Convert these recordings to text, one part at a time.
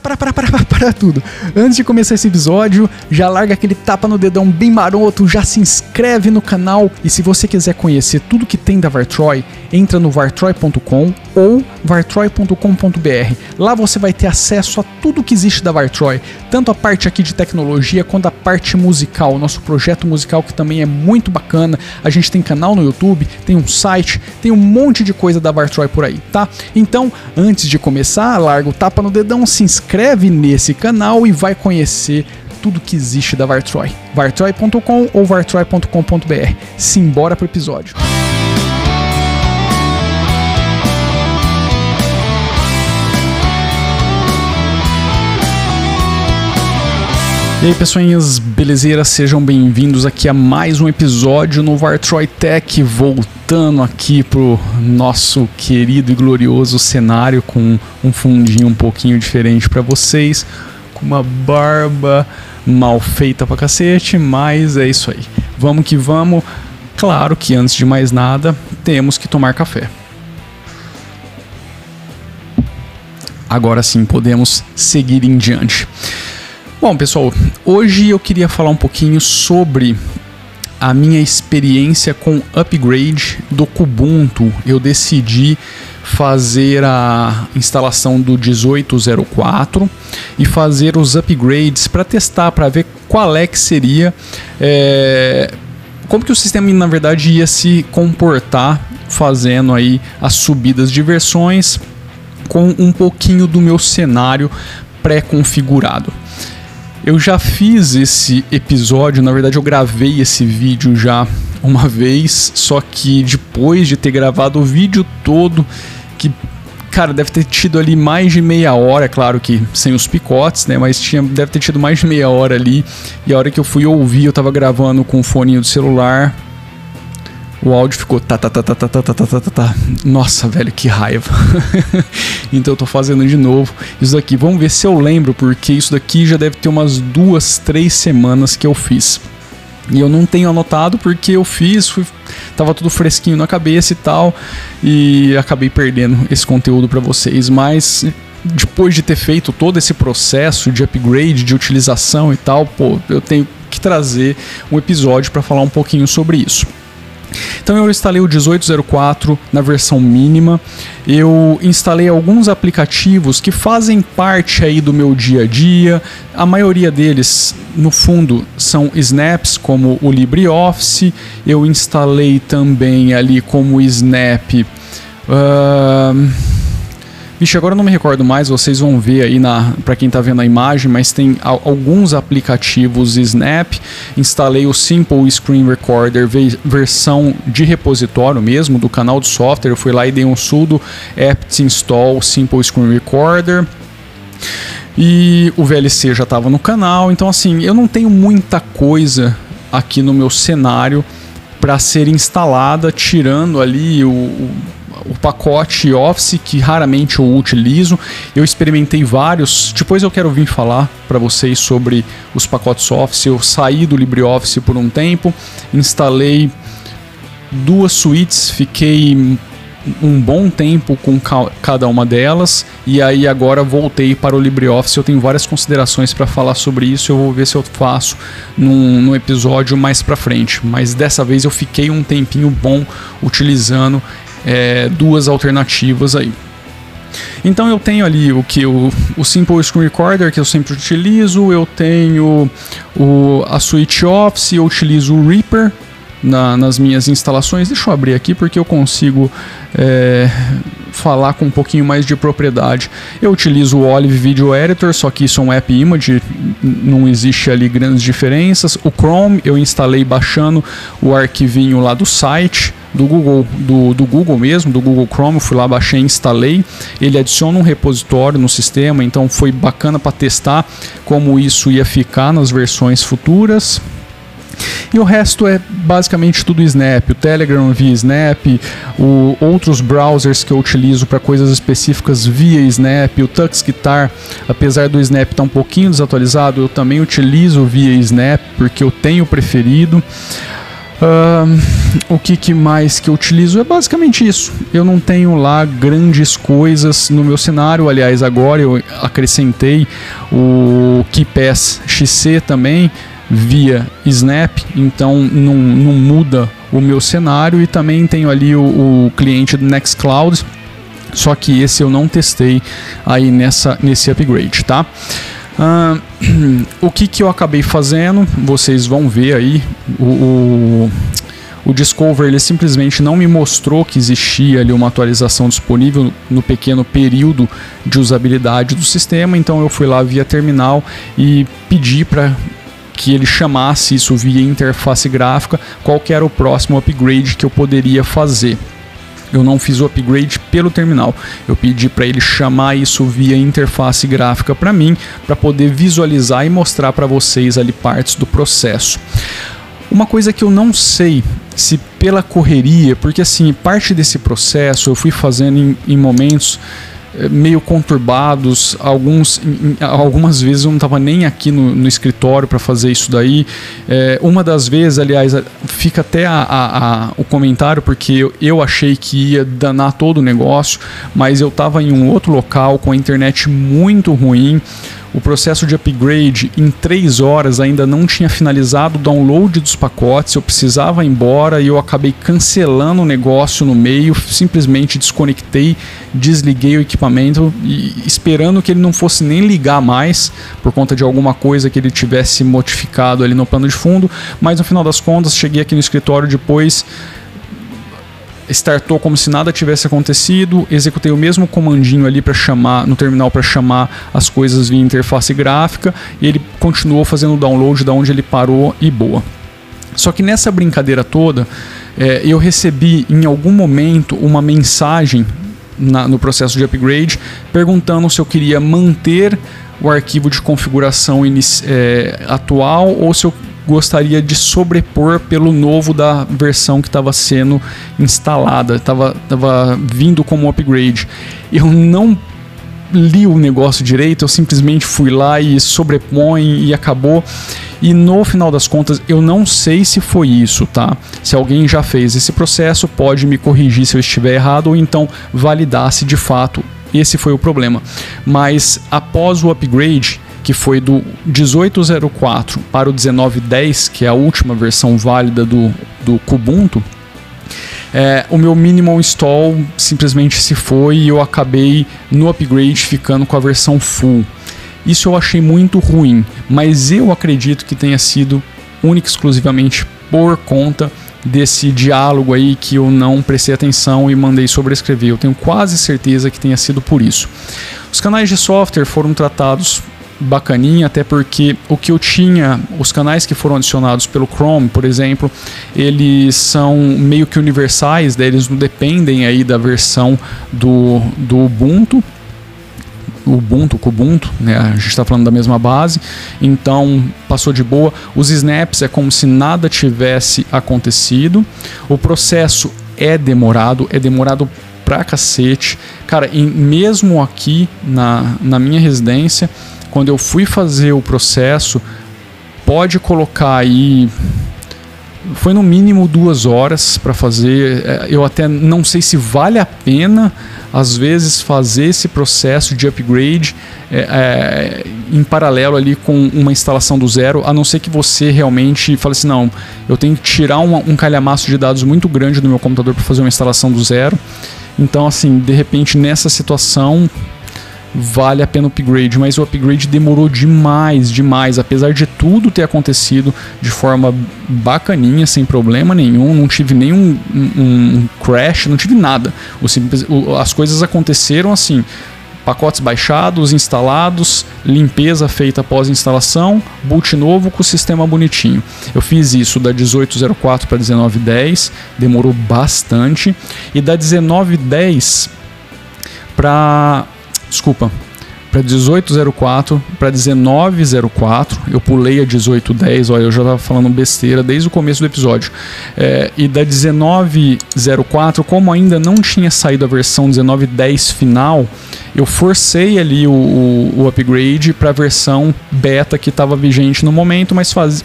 para, para, para, para, para, tudo. Antes de começar esse episódio, já larga aquele tapa no dedão bem maroto, já se inscreve no canal e se você quiser conhecer tudo que tem da Vartroy, entra no vartroy.com ou vartroy.com.br. Lá você vai ter acesso a tudo que existe da Vartroy, tanto a parte aqui de tecnologia quanto a parte musical, nosso projeto musical que também é muito bacana. A gente tem canal no YouTube, tem um site, tem um monte de coisa da Vartroy por aí, tá? Então, antes de começar, larga o tapa no dedão, se inscreve nesse canal e vai conhecer tudo que existe da Vartroy. vartroy.com ou vartroy.com.br. Simbora pro episódio. E aí, pessoinhas belezeiras, sejam bem-vindos aqui a mais um episódio no Vartroy Tech, voltando aqui pro nosso querido e glorioso cenário com um fundinho um pouquinho diferente para vocês, com uma barba mal feita pra cacete, mas é isso aí. Vamos que vamos. Claro que antes de mais nada, temos que tomar café. Agora sim podemos seguir em diante. Bom, pessoal, hoje eu queria falar um pouquinho sobre a minha experiência com upgrade do Kubuntu. Eu decidi fazer a instalação do 1804 e fazer os upgrades para testar, para ver qual é que seria, é, como que o sistema na verdade ia se comportar fazendo aí as subidas de versões com um pouquinho do meu cenário pré-configurado. Eu já fiz esse episódio, na verdade eu gravei esse vídeo já uma vez, só que depois de ter gravado o vídeo todo, que cara, deve ter tido ali mais de meia hora, claro que sem os picotes, né? Mas tinha, deve ter tido mais de meia hora ali. E a hora que eu fui ouvir, eu tava gravando com o fone do celular. O áudio ficou tá tá tá tá tá tá tá tá tá, tá. Nossa, velho, que raiva. então eu tô fazendo de novo isso daqui. Vamos ver se eu lembro, porque isso daqui já deve ter umas duas, três semanas que eu fiz. E eu não tenho anotado porque eu fiz, fui, tava tudo fresquinho na cabeça e tal, e acabei perdendo esse conteúdo para vocês. Mas depois de ter feito todo esse processo de upgrade, de utilização e tal, pô, eu tenho que trazer um episódio para falar um pouquinho sobre isso. Então eu instalei o 1804 na versão mínima. Eu instalei alguns aplicativos que fazem parte aí do meu dia a dia. A maioria deles, no fundo, são snaps, como o LibreOffice. Eu instalei também ali como Snap. Uh Vixe, agora eu não me recordo mais, vocês vão ver aí na para quem está vendo a imagem, mas tem alguns aplicativos Snap. Instalei o Simple Screen Recorder versão de repositório mesmo do canal do software. Eu fui lá e dei um sudo apt install Simple Screen Recorder. E o VLC já estava no canal, então assim, eu não tenho muita coisa aqui no meu cenário para ser instalada, tirando ali o, o o pacote Office que raramente eu utilizo. Eu experimentei vários. Depois eu quero vir falar para vocês sobre os pacotes Office. Eu saí do LibreOffice por um tempo, instalei duas suítes, fiquei um bom tempo com cada uma delas e aí agora voltei para o LibreOffice. Eu tenho várias considerações para falar sobre isso. Eu vou ver se eu faço num, num episódio mais para frente. Mas dessa vez eu fiquei um tempinho bom utilizando é, duas alternativas aí. Então eu tenho ali o que o, o Simple Screen Recorder que eu sempre utilizo, eu tenho o, a Switch Office, eu utilizo o Reaper na, nas minhas instalações. Deixa eu abrir aqui porque eu consigo é, falar com um pouquinho mais de propriedade. Eu utilizo o Olive Video Editor, só que isso é um app image, não existe ali grandes diferenças. O Chrome eu instalei baixando o arquivinho lá do site do Google, do, do Google mesmo, do Google Chrome, fui lá, baixei, instalei. Ele adiciona um repositório no sistema, então foi bacana para testar como isso ia ficar nas versões futuras. E o resto é basicamente tudo Snap, o Telegram via Snap, o, outros browsers que eu utilizo para coisas específicas via Snap, o Tux Guitar, apesar do Snap estar tá um pouquinho desatualizado, eu também utilizo via Snap porque eu tenho preferido. O que, que, mais que eu utilizo é basicamente isso. Eu não tenho lá grandes coisas no meu cenário. Aliás, agora eu acrescentei o KeyPass XC também via Snap, então não, não muda o meu cenário e também tenho ali o, o cliente do Nextcloud. Só que esse eu não testei aí nessa, nesse upgrade, tá? O que, que eu acabei fazendo, vocês vão ver aí, o, o, o, Discover ele simplesmente não me mostrou que existia ali uma atualização disponível no pequeno período de usabilidade do sistema, então eu fui lá via terminal e pedi para que ele chamasse isso via interface gráfica, qual era o próximo upgrade que eu poderia fazer eu não fiz o upgrade pelo terminal. Eu pedi para ele chamar isso via interface gráfica para mim, para poder visualizar e mostrar para vocês ali partes do processo. Uma coisa que eu não sei se pela correria, porque assim, parte desse processo eu fui fazendo em, em momentos meio conturbados. Alguns, algumas vezes eu não estava nem aqui no, no escritório para fazer isso daí. É, uma das vezes, aliás, fica até a, a, a, o comentário, porque eu, eu achei que ia danar todo o negócio, mas eu estava em um outro local com a internet muito ruim o processo de upgrade em três horas ainda não tinha finalizado o download dos pacotes, eu precisava ir embora e eu acabei cancelando o negócio no meio, simplesmente desconectei, desliguei o equipamento e esperando que ele não fosse nem ligar mais por conta de alguma coisa que ele tivesse modificado ali no plano de fundo, mas no final das contas cheguei aqui no escritório depois startou como se nada tivesse acontecido, executei o mesmo comandinho ali para chamar no terminal para chamar as coisas via interface gráfica e ele continuou fazendo o download da onde ele parou e boa. Só que nessa brincadeira toda, é, eu recebi em algum momento uma mensagem na, no processo de upgrade perguntando se eu queria manter o arquivo de configuração é, atual ou se eu gostaria de sobrepor pelo novo da versão que estava sendo instalada, estava vindo como upgrade. Eu não li o negócio direito, eu simplesmente fui lá e sobrepõe e acabou. E no final das contas, eu não sei se foi isso, tá? Se alguém já fez esse processo, pode me corrigir se eu estiver errado ou então validar se de fato esse foi o problema. Mas após o upgrade, que foi do 1804 para o 1910, que é a última versão válida do, do Kubuntu, é, o meu minimal install simplesmente se foi e eu acabei no upgrade ficando com a versão full. Isso eu achei muito ruim, mas eu acredito que tenha sido única e exclusivamente por conta desse diálogo aí que eu não prestei atenção e mandei sobrescrever. Eu tenho quase certeza que tenha sido por isso. Os canais de software foram tratados bacaninha, até porque o que eu tinha, os canais que foram adicionados pelo Chrome, por exemplo, eles são meio que universais, né? eles não dependem aí da versão do, do Ubuntu. Ubuntu, Kubuntu, né? a gente está falando da mesma base, então passou de boa. Os snaps é como se nada tivesse acontecido. O processo é demorado, é demorado pra cacete. Cara, e mesmo aqui na, na minha residência, quando eu fui fazer o processo, pode colocar aí. Foi no mínimo duas horas para fazer. É, eu até não sei se vale a pena, às vezes, fazer esse processo de upgrade é, é, em paralelo ali com uma instalação do zero, a não ser que você realmente fale assim: não, eu tenho que tirar um, um calhamaço de dados muito grande do meu computador para fazer uma instalação do zero. Então, assim, de repente, nessa situação, vale a pena o upgrade, mas o upgrade demorou demais, demais, apesar de tudo ter acontecido de forma bacaninha, sem problema nenhum, não tive nenhum um, um crash, não tive nada. O, o, as coisas aconteceram assim, pacotes baixados, instalados, limpeza feita após instalação, boot novo com o sistema bonitinho. Eu fiz isso da 1804 para 1910, demorou bastante, e da 1910 para Desculpa. para 1804, para 1904. Eu pulei a 1810, olha, eu já estava falando besteira desde o começo do episódio. É, e da 1904, como ainda não tinha saído a versão 1910 final, eu forcei ali o, o, o upgrade para a versão beta que estava vigente no momento, mas faz,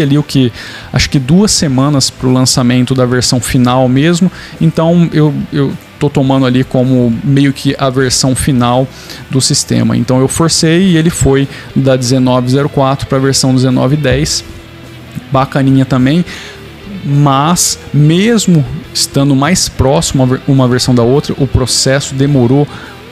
ali o que? Acho que duas semanas para o lançamento da versão final mesmo. Então eu, eu tô tomando ali como meio que a versão final do sistema. Então eu forcei e ele foi da 1904 para a versão 1910. Bacaninha também. Mas mesmo estando mais próximo uma versão da outra, o processo demorou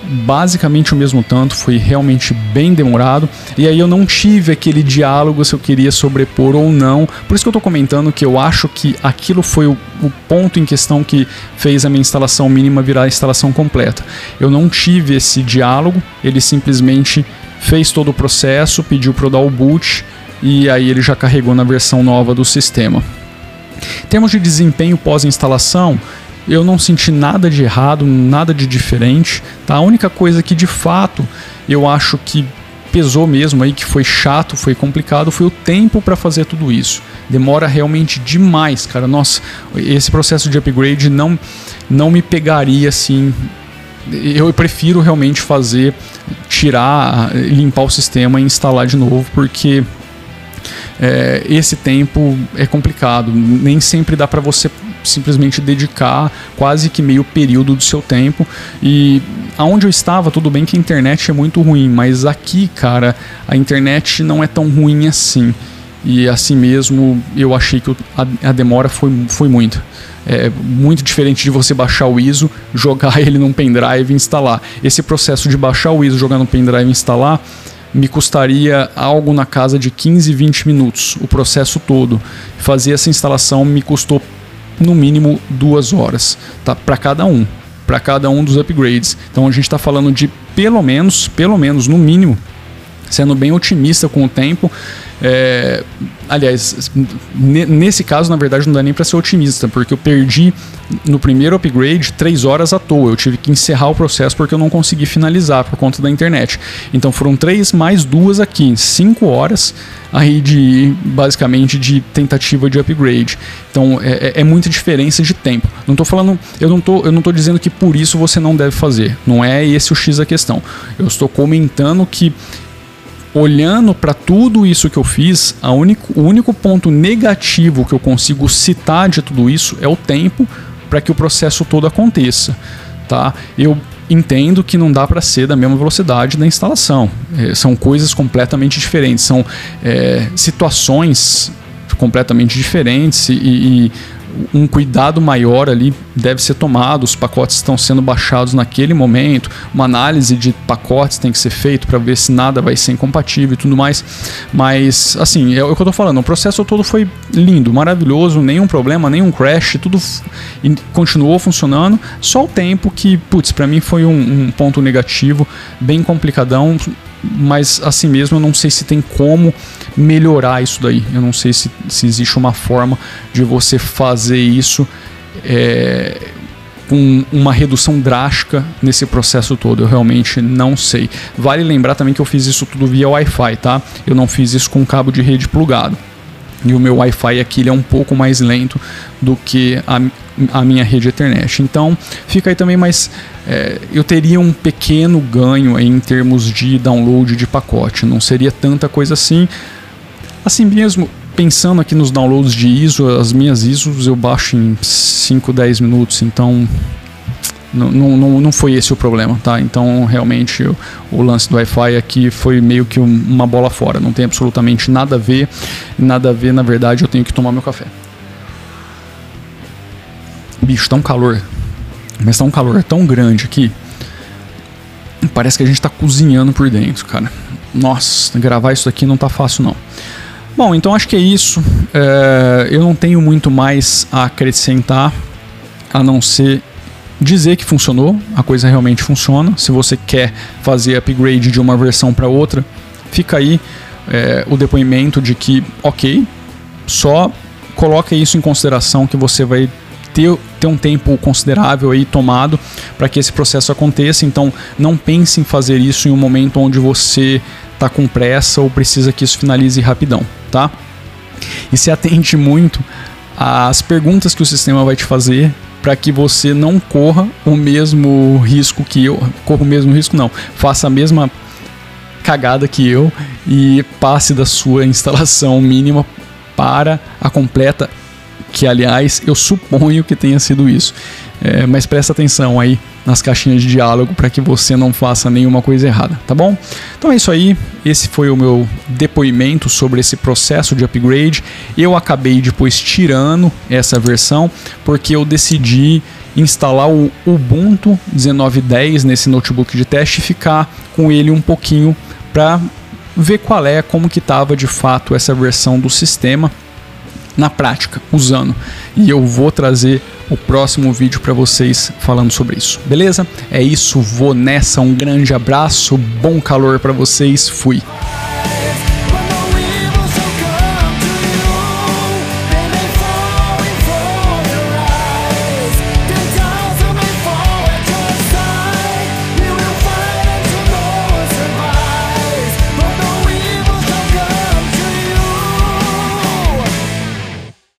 basicamente o mesmo tanto, foi realmente bem demorado. E aí eu não tive aquele diálogo se eu queria sobrepor ou não. Por isso que eu estou comentando que eu acho que aquilo foi o, o, ponto em questão que fez a minha instalação mínima virar a instalação completa. Eu não tive esse diálogo, ele simplesmente fez todo o processo, pediu para eu dar o boot e aí ele já carregou na versão nova do sistema. Em termos de desempenho pós-instalação, eu não senti nada de errado, nada de diferente. Tá? A única coisa que de fato eu acho que pesou mesmo aí, que foi chato, foi complicado, foi o tempo para fazer tudo isso. Demora realmente demais, cara. Nossa, esse processo de upgrade não, não me pegaria assim. Eu prefiro realmente fazer, tirar, limpar o sistema e instalar de novo, porque é, esse tempo é complicado. Nem sempre dá para você simplesmente dedicar quase que meio período do seu tempo. E aonde eu estava, tudo bem que a internet é muito ruim, mas aqui, cara, a internet não é tão ruim assim. E assim mesmo, eu achei que a, demora foi, foi muito. É muito diferente de você baixar o ISO, jogar ele num pendrive e instalar. Esse processo de baixar o ISO, jogar no pendrive e instalar, me custaria algo na casa de 15, 20 minutos, o processo todo. Fazer essa instalação me custou no mínimo duas horas, tá? Para cada um, para cada um dos upgrades. Então a gente está falando de pelo menos, pelo menos no mínimo, sendo bem otimista com o tempo, é, aliás, nesse caso, na verdade, não dá nem para ser otimista, porque eu perdi no primeiro upgrade três horas à toa. Eu tive que encerrar o processo porque eu não consegui finalizar por conta da internet. Então foram três mais duas aqui, cinco horas aí de basicamente de tentativa de upgrade. Então é, é, é muita diferença de tempo. Não tô falando, eu não tô, eu não tô dizendo que por isso você não deve fazer. Não é esse o X da questão. Eu estou comentando que olhando para tudo isso que eu fiz, único, o único ponto negativo que eu consigo citar de tudo isso é o tempo para que o processo todo aconteça. Tá? Eu entendo que não dá para ser da mesma velocidade da instalação. É, são coisas completamente diferentes, são é, situações completamente diferentes e, e um cuidado maior ali deve ser tomado, os pacotes estão sendo baixados naquele momento, uma análise de pacotes tem que ser feito para ver se nada vai ser incompatível e tudo mais. Mas, assim, é o que eu estou falando, o processo todo foi lindo, maravilhoso, nenhum problema, nenhum crash, tudo continuou funcionando, só o tempo que, putz, para mim foi um, um ponto negativo, bem complicadão, mas assim mesmo eu não sei se tem como melhorar isso daí. Eu não sei se, se existe uma forma de você fazer isso é, com uma redução drástica nesse processo todo. Eu realmente não sei. Vale lembrar também que eu fiz isso tudo via Wi-Fi, tá? Eu não fiz isso com cabo de rede plugado. E o meu Wi-Fi aqui ele é um pouco mais lento do que a, a minha rede Ethernet. Então fica aí também mais. É, eu teria um pequeno ganho em termos de download de pacote. Não seria tanta coisa assim. Assim mesmo, pensando aqui nos downloads de ISO, as minhas ISOs eu baixo em 5, 10 minutos. Então não, não, não foi esse o problema, tá? Então, realmente, o, o lance do Wi-Fi aqui foi meio que um, uma bola fora. Não tem absolutamente nada a ver. Nada a ver, na verdade, eu tenho que tomar meu café. Bicho, tá um calor. Mas tá um calor tão grande aqui. Parece que a gente tá cozinhando por dentro, cara. Nossa, gravar isso aqui não tá fácil, não. Bom, então acho que é isso. É, eu não tenho muito mais a acrescentar, a não ser dizer que funcionou, a coisa realmente funciona. Se você quer fazer upgrade de uma versão para outra, fica aí é, o depoimento de que, ok, só coloca isso em consideração que você vai ter ter um tempo considerável aí tomado para que esse processo aconteça. Então, não pense em fazer isso em um momento onde você está com pressa ou precisa que isso finalize rapidão, tá? E se atente muito às perguntas que o sistema vai te fazer para que você não corra o mesmo risco que eu, corra o mesmo risco não, faça a mesma cagada que eu e passe da sua instalação mínima para a completa, que aliás eu suponho que tenha sido isso. É, mas presta atenção aí nas caixinhas de diálogo para que você não faça nenhuma coisa errada, tá bom? Então é isso aí, esse foi o meu depoimento sobre esse processo de upgrade. Eu acabei depois tirando essa versão porque eu decidi instalar o Ubuntu 19.10 nesse notebook de teste e ficar com ele um pouquinho para ver qual é, como que estava de fato essa versão do sistema na prática, usando. E eu vou trazer o próximo vídeo para vocês falando sobre isso. Beleza? É isso, vou nessa. Um grande abraço, bom calor para vocês. Fui.